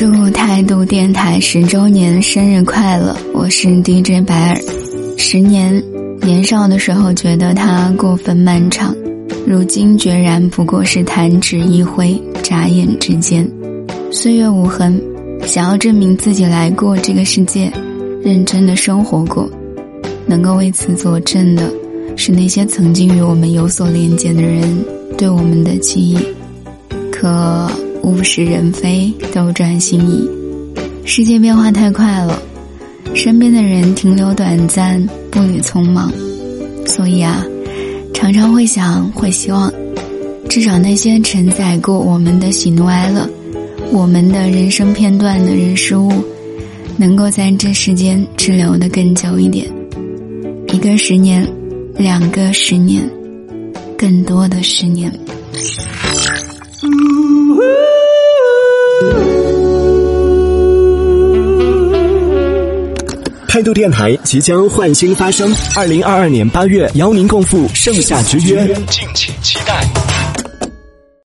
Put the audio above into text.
祝态度电台十周年生日快乐！我是 DJ 白尔。十年，年少的时候觉得它过分漫长，如今决然不过是弹指一挥，眨眼之间。岁月无痕，想要证明自己来过这个世界，认真的生活过，能够为此作证的，是那些曾经与我们有所连结的人对我们的记忆。可。物是人非，斗转星移，世界变化太快了，身边的人停留短暂，步履匆忙，所以啊，常常会想，会希望，至少那些承载过我们的喜怒哀乐，我们的人生片段的人事物，能够在这世间滞留的更久一点，一个十年，两个十年，更多的十年。态度电台即将焕新发生，二零二二年八月邀您共赴盛夏之约，敬请期待。